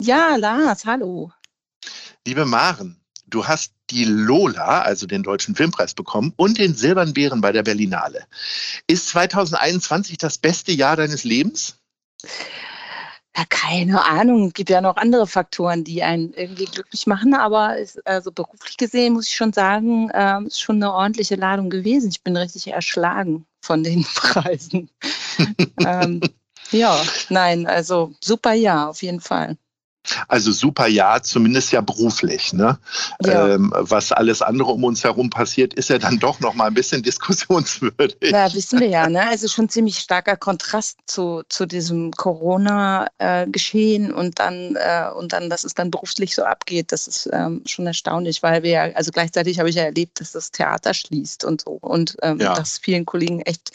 Ja, Lars, hallo. Liebe Maren, du hast die Lola, also den Deutschen Filmpreis bekommen und den Silbernen Bären bei der Berlinale. Ist 2021 das beste Jahr deines Lebens? Ja, keine Ahnung. Es gibt ja noch andere Faktoren, die einen irgendwie glücklich machen. Aber ist, also beruflich gesehen muss ich schon sagen, äh, ist schon eine ordentliche Ladung gewesen. Ich bin richtig erschlagen von den Preisen. ähm, ja, nein, also super Jahr auf jeden Fall. Also super ja, zumindest ja beruflich. Ne? Ja. Ähm, was alles andere um uns herum passiert, ist ja dann doch noch mal ein bisschen diskussionswürdig. Ja, wissen wir ja. Ne? Also schon ziemlich starker Kontrast zu, zu diesem Corona-Geschehen äh, und dann äh, und dann, dass es dann beruflich so abgeht. Das ist ähm, schon erstaunlich, weil wir ja, also gleichzeitig habe ich ja erlebt, dass das Theater schließt und so und ähm, ja. dass vielen Kollegen echt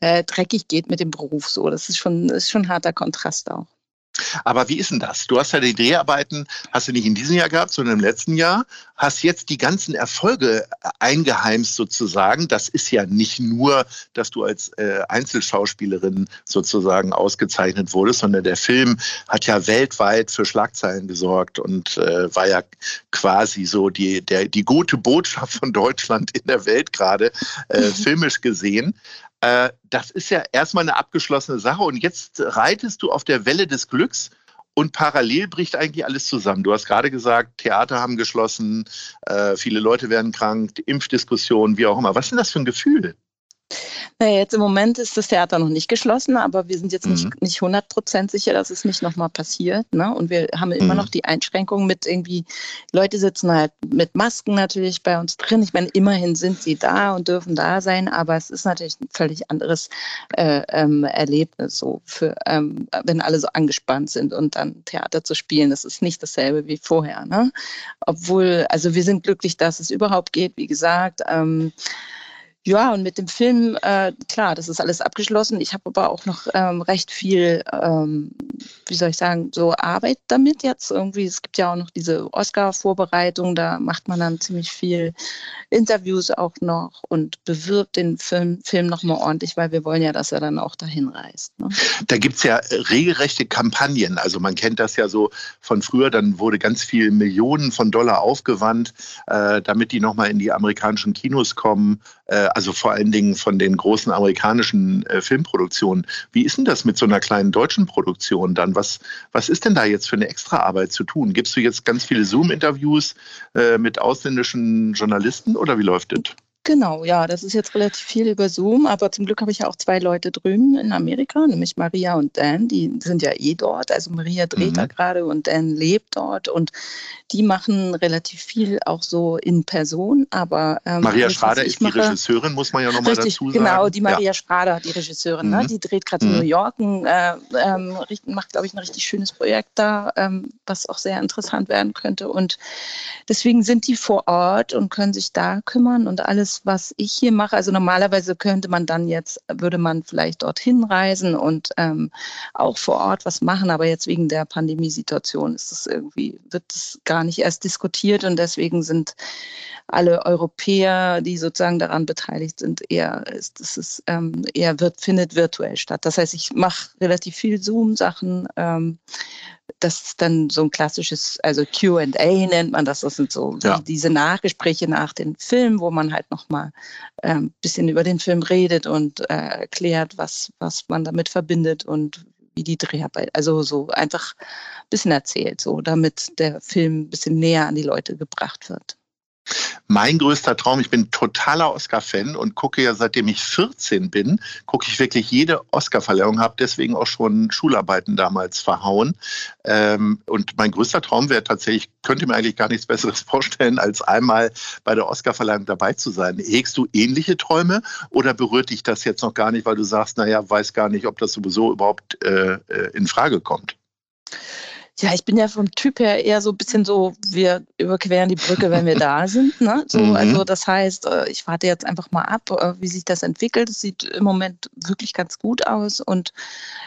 äh, dreckig geht mit dem Beruf. So, das ist schon, ist schon ein harter Kontrast auch. Aber wie ist denn das? Du hast ja die Dreharbeiten, hast du nicht in diesem Jahr gehabt, sondern im letzten Jahr, hast jetzt die ganzen Erfolge eingeheimst sozusagen. Das ist ja nicht nur, dass du als äh, Einzelschauspielerin sozusagen ausgezeichnet wurdest, sondern der Film hat ja weltweit für Schlagzeilen gesorgt und äh, war ja quasi so die, der, die gute Botschaft von Deutschland in der Welt gerade, äh, filmisch gesehen. Äh, das ist ja erstmal eine abgeschlossene Sache und jetzt reitest du auf der Welle des Glücks und parallel bricht eigentlich alles zusammen. Du hast gerade gesagt, Theater haben geschlossen, äh, viele Leute werden krank, Impfdiskussionen, wie auch immer. Was ist denn das für ein Gefühl? Naja, jetzt im Moment ist das Theater noch nicht geschlossen, aber wir sind jetzt mhm. nicht, nicht 100% sicher, dass es nicht nochmal passiert. Ne? Und wir haben immer mhm. noch die Einschränkungen mit irgendwie, Leute sitzen halt mit Masken natürlich bei uns drin. Ich meine, immerhin sind sie da und dürfen da sein, aber es ist natürlich ein völlig anderes äh, ähm, Erlebnis, so für, ähm, wenn alle so angespannt sind und dann Theater zu spielen. Das ist nicht dasselbe wie vorher. Ne? Obwohl, also wir sind glücklich, dass es überhaupt geht, wie gesagt. Ähm, ja, und mit dem Film, äh, klar, das ist alles abgeschlossen. Ich habe aber auch noch ähm, recht viel, ähm, wie soll ich sagen, so Arbeit damit jetzt irgendwie. Es gibt ja auch noch diese Oscar-Vorbereitung, da macht man dann ziemlich viel Interviews auch noch und bewirbt den Film, Film nochmal ordentlich, weil wir wollen ja, dass er dann auch dahin reist. Ne? Da gibt es ja regelrechte Kampagnen. Also man kennt das ja so von früher, dann wurde ganz viel Millionen von Dollar aufgewandt, äh, damit die nochmal in die amerikanischen Kinos kommen. Äh, also vor allen Dingen von den großen amerikanischen äh, Filmproduktionen. Wie ist denn das mit so einer kleinen deutschen Produktion dann? Was, was ist denn da jetzt für eine Extraarbeit zu tun? Gibst du jetzt ganz viele Zoom-Interviews äh, mit ausländischen Journalisten oder wie läuft das? Genau, ja, das ist jetzt relativ viel über Zoom, aber zum Glück habe ich ja auch zwei Leute drüben in Amerika, nämlich Maria und Dan, die sind ja eh dort. Also Maria dreht mhm. da gerade und Dan lebt dort und die machen relativ viel auch so in Person. Aber ähm, Maria Schrader ist mache, die Regisseurin, muss man ja nochmal dazu sagen. Genau, die Maria ja. Schrader, die Regisseurin, ne? mhm. ne? die dreht gerade mhm. in New York, ein, äh, ähm, macht, glaube ich, ein richtig schönes Projekt da, ähm, was auch sehr interessant werden könnte. Und deswegen sind die vor Ort und können sich da kümmern und alles was ich hier mache. Also normalerweise könnte man dann jetzt, würde man vielleicht dorthin reisen und ähm, auch vor Ort was machen, aber jetzt wegen der Pandemiesituation ist das irgendwie, wird das gar nicht erst diskutiert und deswegen sind alle Europäer, die sozusagen daran beteiligt sind, eher, ist, das ist, ähm, eher wird, findet virtuell statt. Das heißt, ich mache relativ viel Zoom-Sachen. Ähm, das ist dann so ein klassisches, also QA nennt man das. Das sind so ja. diese Nachgespräche nach den Filmen, wo man halt nochmal ein ähm, bisschen über den Film redet und äh, erklärt, was, was man damit verbindet und wie die Dreharbeit, also so einfach ein bisschen erzählt, so damit der Film ein bisschen näher an die Leute gebracht wird. Mein größter Traum, ich bin totaler Oscar-Fan und gucke ja seitdem ich 14 bin, gucke ich wirklich jede Oscar-Verleihung, habe deswegen auch schon Schularbeiten damals verhauen. Ähm, und mein größter Traum wäre tatsächlich, könnte mir eigentlich gar nichts Besseres vorstellen, als einmal bei der Oscar-Verleihung dabei zu sein. Hegst du ähnliche Träume oder berührt dich das jetzt noch gar nicht, weil du sagst, naja, weiß gar nicht, ob das sowieso überhaupt äh, äh in Frage kommt? Ja, ich bin ja vom Typ her eher so ein bisschen so, wir überqueren die Brücke, wenn wir da sind. Ne? So, mhm. Also das heißt, äh, ich warte jetzt einfach mal ab, äh, wie sich das entwickelt. Es sieht im Moment wirklich ganz gut aus und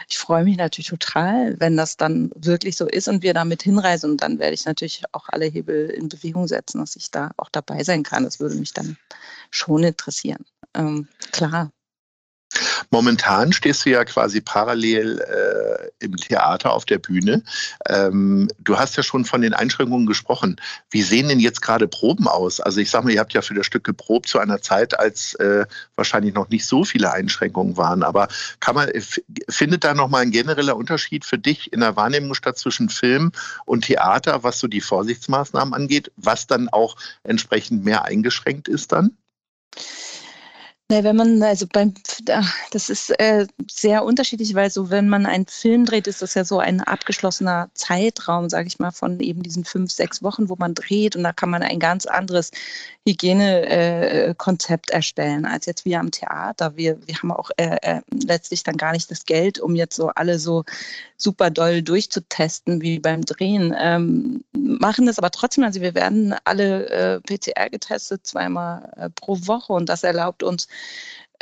ich freue mich natürlich total, wenn das dann wirklich so ist und wir damit hinreisen. Und dann werde ich natürlich auch alle Hebel in Bewegung setzen, dass ich da auch dabei sein kann. Das würde mich dann schon interessieren. Ähm, klar. Momentan stehst du ja quasi parallel äh, im Theater auf der Bühne. Ähm, du hast ja schon von den Einschränkungen gesprochen. Wie sehen denn jetzt gerade Proben aus? Also ich sage mal, ihr habt ja für das Stück geprobt zu einer Zeit, als äh, wahrscheinlich noch nicht so viele Einschränkungen waren. Aber kann man, findet da nochmal ein genereller Unterschied für dich in der Wahrnehmung statt zwischen Film und Theater, was so die Vorsichtsmaßnahmen angeht, was dann auch entsprechend mehr eingeschränkt ist dann? Wenn man, also beim, das ist äh, sehr unterschiedlich, weil so, wenn man einen Film dreht, ist das ja so ein abgeschlossener Zeitraum, sage ich mal, von eben diesen fünf, sechs Wochen, wo man dreht und da kann man ein ganz anderes Hygienekonzept äh, erstellen als jetzt wir am Theater. Wir, wir haben auch äh, äh, letztlich dann gar nicht das Geld, um jetzt so alle so super doll durchzutesten wie beim Drehen. Ähm, machen das aber trotzdem, also wir werden alle äh, PCR getestet, zweimal äh, pro Woche und das erlaubt uns,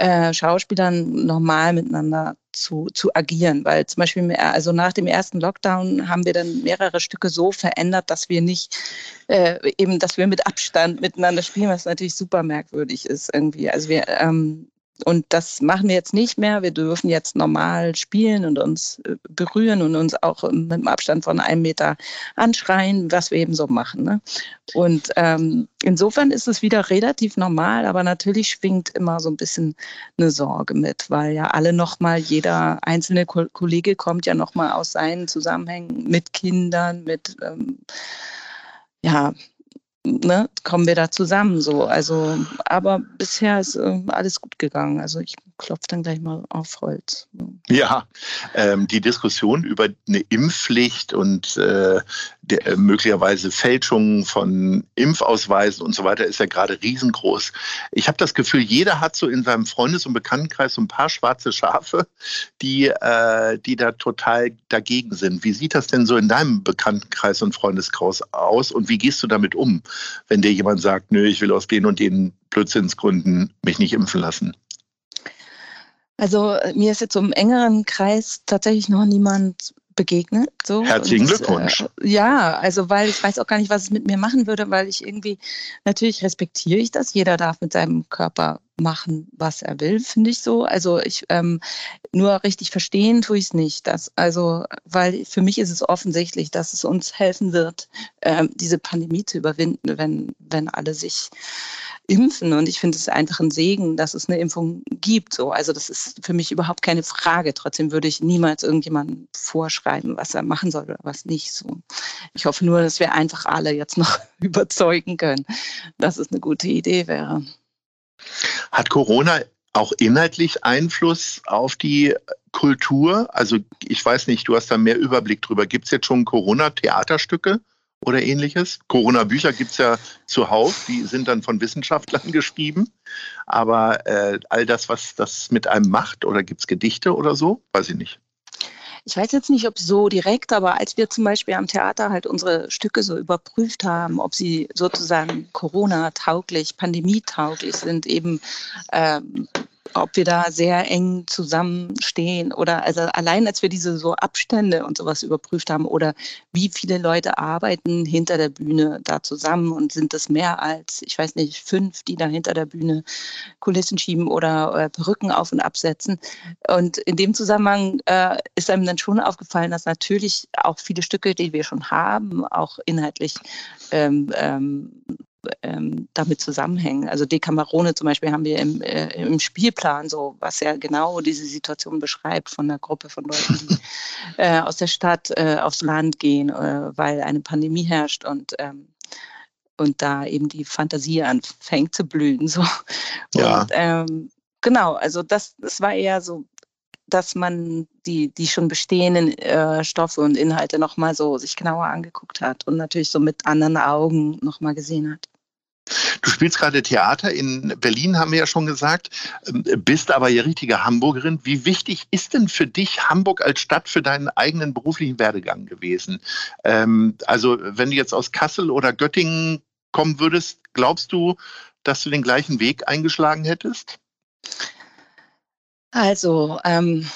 äh, Schauspielern normal miteinander zu, zu agieren. Weil zum Beispiel, also nach dem ersten Lockdown haben wir dann mehrere Stücke so verändert, dass wir nicht äh, eben, dass wir mit Abstand miteinander spielen, was natürlich super merkwürdig ist irgendwie. Also wir ähm, und das machen wir jetzt nicht mehr. Wir dürfen jetzt normal spielen und uns äh, berühren und uns auch mit einem Abstand von einem Meter anschreien, was wir eben so machen. Ne? Und ähm, insofern ist es wieder relativ normal, aber natürlich schwingt immer so ein bisschen eine Sorge mit, weil ja alle nochmal, jeder einzelne Ko Kollege kommt ja nochmal aus seinen Zusammenhängen mit Kindern, mit ähm, ja, ne, kommen wir da zusammen so. Also, aber bisher ist äh, alles gut gegangen. Also ich klopfe dann gleich mal auf Holz. Ja, ähm, die Diskussion über eine Impfpflicht und äh, der, äh, möglicherweise Fälschungen von Impfausweisen und so weiter ist ja gerade riesengroß. Ich habe das Gefühl, jeder hat so in seinem Freundes- und Bekanntenkreis so ein paar schwarze Schafe, die, äh, die da total dagegen sind. Wie sieht das denn so in deinem Bekanntenkreis und Freundeskreis aus und wie gehst du damit um, wenn dir jemand sagt, nö, ich will aus den und den Blödsinnsgründen mich nicht impfen lassen? Also mir ist jetzt im engeren Kreis tatsächlich noch niemand begegnet. So. Herzlichen und, Glückwunsch. Äh, ja, also weil ich weiß auch gar nicht, was es mit mir machen würde, weil ich irgendwie, natürlich respektiere ich das. Jeder darf mit seinem Körper machen, was er will, finde ich so. Also ich ähm, nur richtig verstehen tue ich es nicht. Dass, also, weil für mich ist es offensichtlich, dass es uns helfen wird, ähm, diese Pandemie zu überwinden, wenn, wenn alle sich impfen. Und ich finde es einfach ein Segen, dass es eine Impfung gibt. So. Also das ist für mich überhaupt keine Frage. Trotzdem würde ich niemals irgendjemandem vorschreiben, was er machen soll oder was nicht. So. Ich hoffe nur, dass wir einfach alle jetzt noch überzeugen können, dass es eine gute Idee wäre. Hat Corona auch inhaltlich Einfluss auf die Kultur? Also ich weiß nicht, du hast da mehr Überblick drüber. Gibt es jetzt schon Corona-Theaterstücke? oder ähnliches. Corona-Bücher gibt es ja zuhauf, die sind dann von Wissenschaftlern geschrieben. Aber äh, all das, was das mit einem macht, oder gibt es Gedichte oder so, weiß ich nicht. Ich weiß jetzt nicht, ob so direkt, aber als wir zum Beispiel am Theater halt unsere Stücke so überprüft haben, ob sie sozusagen Corona-tauglich, pandemietauglich sind, eben ähm, ob wir da sehr eng zusammenstehen oder also allein als wir diese so Abstände und sowas überprüft haben oder wie viele Leute arbeiten hinter der Bühne da zusammen und sind das mehr als, ich weiß nicht, fünf, die da hinter der Bühne Kulissen schieben oder äh, Perücken auf und absetzen. Und in dem Zusammenhang äh, ist einem dann schon aufgefallen, dass natürlich auch viele Stücke, die wir schon haben, auch inhaltlich ähm, ähm, ähm, damit zusammenhängen. Also Decamerone zum Beispiel haben wir im, äh, im Spielplan so, was ja genau diese Situation beschreibt von einer Gruppe von Leuten, die äh, aus der Stadt äh, aufs Land gehen, äh, weil eine Pandemie herrscht und ähm, und da eben die Fantasie anfängt zu blühen. So. Ja. Und, ähm, genau, also das, das war eher so dass man die, die schon bestehenden äh, Stoffe und Inhalte nochmal so sich genauer angeguckt hat und natürlich so mit anderen Augen nochmal gesehen hat. Du spielst gerade Theater in Berlin, haben wir ja schon gesagt, ähm, bist aber ja richtige Hamburgerin. Wie wichtig ist denn für dich Hamburg als Stadt für deinen eigenen beruflichen Werdegang gewesen? Ähm, also wenn du jetzt aus Kassel oder Göttingen kommen würdest, glaubst du, dass du den gleichen Weg eingeschlagen hättest? Also, ähm,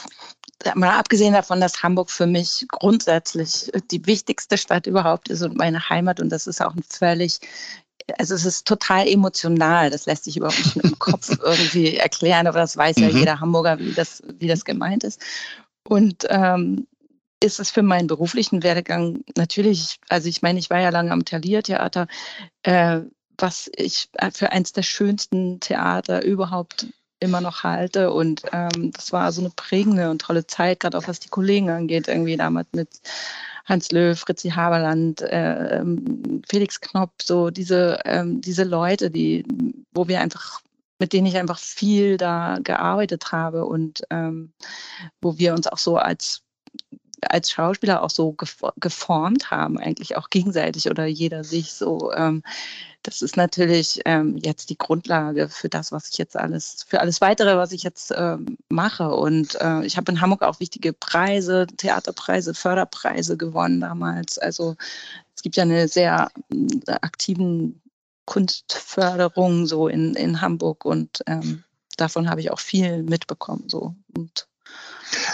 mal abgesehen davon, dass Hamburg für mich grundsätzlich die wichtigste Stadt überhaupt ist und meine Heimat und das ist auch ein völlig, also es ist total emotional, das lässt sich überhaupt nicht mit dem Kopf irgendwie erklären, aber das weiß ja mhm. jeder Hamburger, wie das, wie das gemeint ist. Und ähm, ist es für meinen beruflichen Werdegang natürlich, also ich meine, ich war ja lange am Thalia-Theater, äh, was ich für eins der schönsten Theater überhaupt immer noch halte. Und ähm, das war so eine prägende und tolle Zeit, gerade auch was die Kollegen angeht, irgendwie damals mit Hans Löw, Fritzi Haberland, äh, ähm, Felix Knopp, so diese, ähm, diese Leute, die, wo wir einfach mit denen ich einfach viel da gearbeitet habe und ähm, wo wir uns auch so als als Schauspieler auch so geformt haben, eigentlich auch gegenseitig oder jeder sich so. Ähm, das ist natürlich ähm, jetzt die Grundlage für das, was ich jetzt alles, für alles weitere, was ich jetzt ähm, mache. Und äh, ich habe in Hamburg auch wichtige Preise, Theaterpreise, Förderpreise gewonnen damals. Also es gibt ja eine sehr äh, aktiven Kunstförderung so in, in Hamburg und ähm, davon habe ich auch viel mitbekommen. So. Und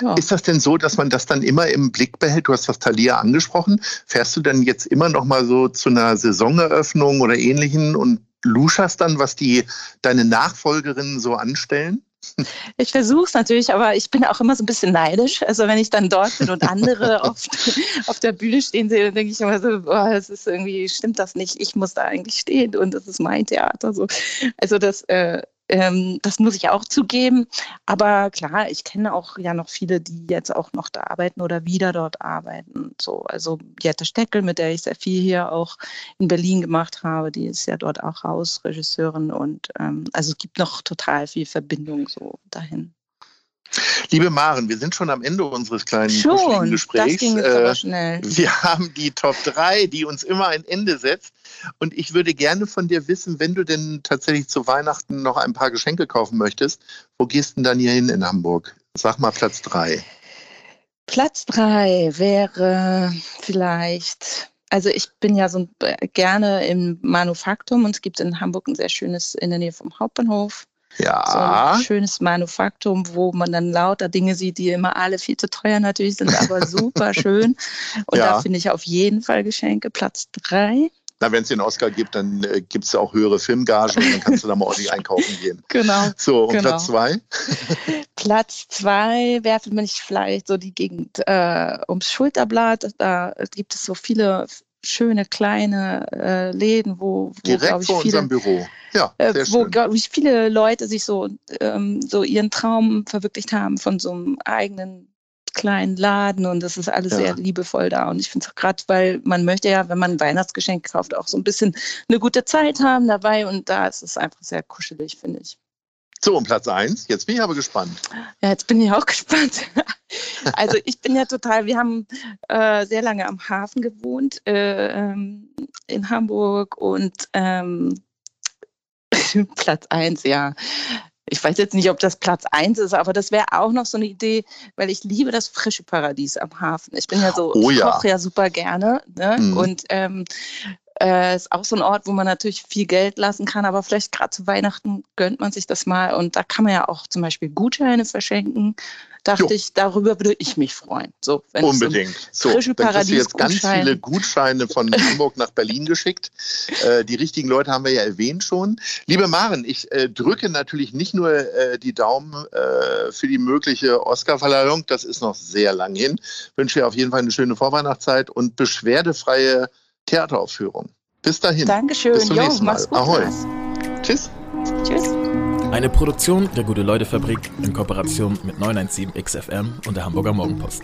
ja. Ist das denn so, dass man das dann immer im Blick behält? Du hast das Thalia angesprochen. Fährst du denn jetzt immer noch mal so zu einer Saisoneröffnung oder ähnlichen und luscherst dann, was die deine Nachfolgerinnen so anstellen? Ich versuche es natürlich, aber ich bin auch immer so ein bisschen neidisch. Also wenn ich dann dort bin und andere auf, auf der Bühne stehen sehe, dann denke ich immer so, boah, es ist irgendwie, stimmt das nicht, ich muss da eigentlich stehen und das ist mein Theater. So. Also das äh, ähm, das muss ich auch zugeben. Aber klar, ich kenne auch ja noch viele, die jetzt auch noch da arbeiten oder wieder dort arbeiten. So, also Jette Steckel, mit der ich sehr viel hier auch in Berlin gemacht habe, die ist ja dort auch Hausregisseurin und ähm, also es gibt noch total viel Verbindung so dahin. Liebe Maren, wir sind schon am Ende unseres kleinen schon, Gesprächs. Das ging jetzt aber äh, schnell. Wir haben die Top 3, die uns immer ein Ende setzt. Und ich würde gerne von dir wissen, wenn du denn tatsächlich zu Weihnachten noch ein paar Geschenke kaufen möchtest, wo gehst du denn dann hier hin in Hamburg? Sag mal Platz 3. Platz 3 wäre vielleicht also ich bin ja so gerne im Manufaktum und es gibt in Hamburg ein sehr schönes in der Nähe vom Hauptbahnhof. Ja. So ein schönes Manufaktum, wo man dann lauter Dinge sieht, die immer alle viel zu teuer natürlich sind, aber super schön. Und ja. da finde ich auf jeden Fall Geschenke. Platz drei. Na, wenn es den Oscar gibt, dann äh, gibt es auch höhere Filmgagen und dann kannst du da mal ordentlich einkaufen gehen. Genau. So, und genau. Platz zwei? Platz zwei für mich vielleicht so die Gegend äh, ums Schulterblatt. Da gibt es so viele schöne kleine äh, Läden, wo, wo glaube ich vor viele, unserem Büro. Ja, äh, wo glaube ich viele Leute sich so ähm, so ihren Traum verwirklicht haben von so einem eigenen kleinen Laden und das ist alles ja. sehr liebevoll da und ich finde es auch gerade, weil man möchte ja, wenn man ein Weihnachtsgeschenk kauft, auch so ein bisschen eine gute Zeit haben dabei und da ist es einfach sehr kuschelig, finde ich. So, um Platz 1. Jetzt bin ich aber gespannt. Ja, jetzt bin ich auch gespannt. Also ich bin ja total, wir haben äh, sehr lange am Hafen gewohnt äh, ähm, in Hamburg und ähm, Platz 1, ja. Ich weiß jetzt nicht, ob das Platz 1 ist, aber das wäre auch noch so eine Idee, weil ich liebe das frische Paradies am Hafen. Ich bin ja so, oh, ja. koche ja super gerne. Ne? Mhm. Und ähm, Äh, ist auch so ein Ort, wo man natürlich viel Geld lassen kann, aber vielleicht gerade zu Weihnachten gönnt man sich das mal. Und da kann man ja auch zum Beispiel Gutscheine verschenken. Dachte jo. ich, darüber würde ich mich freuen. So, wenn Unbedingt. So, frische dann kriegst du jetzt ganz viele Gutscheine von Hamburg nach Berlin geschickt. Äh, die richtigen Leute haben wir ja erwähnt schon. Liebe Maren, ich äh, drücke natürlich nicht nur äh, die Daumen äh, für die mögliche Oscarverleihung, das ist noch sehr lang hin. Wünsche dir auf jeden Fall eine schöne Vorweihnachtszeit und beschwerdefreie Theateraufführung. Bis dahin. Dankeschön. Bis zum jo, nächsten Mal. Gut, Ahoi. Tschüss. Tschüss. Eine Produktion der Gute-Leute-Fabrik in Kooperation mit 917XFM und der Hamburger Morgenpost.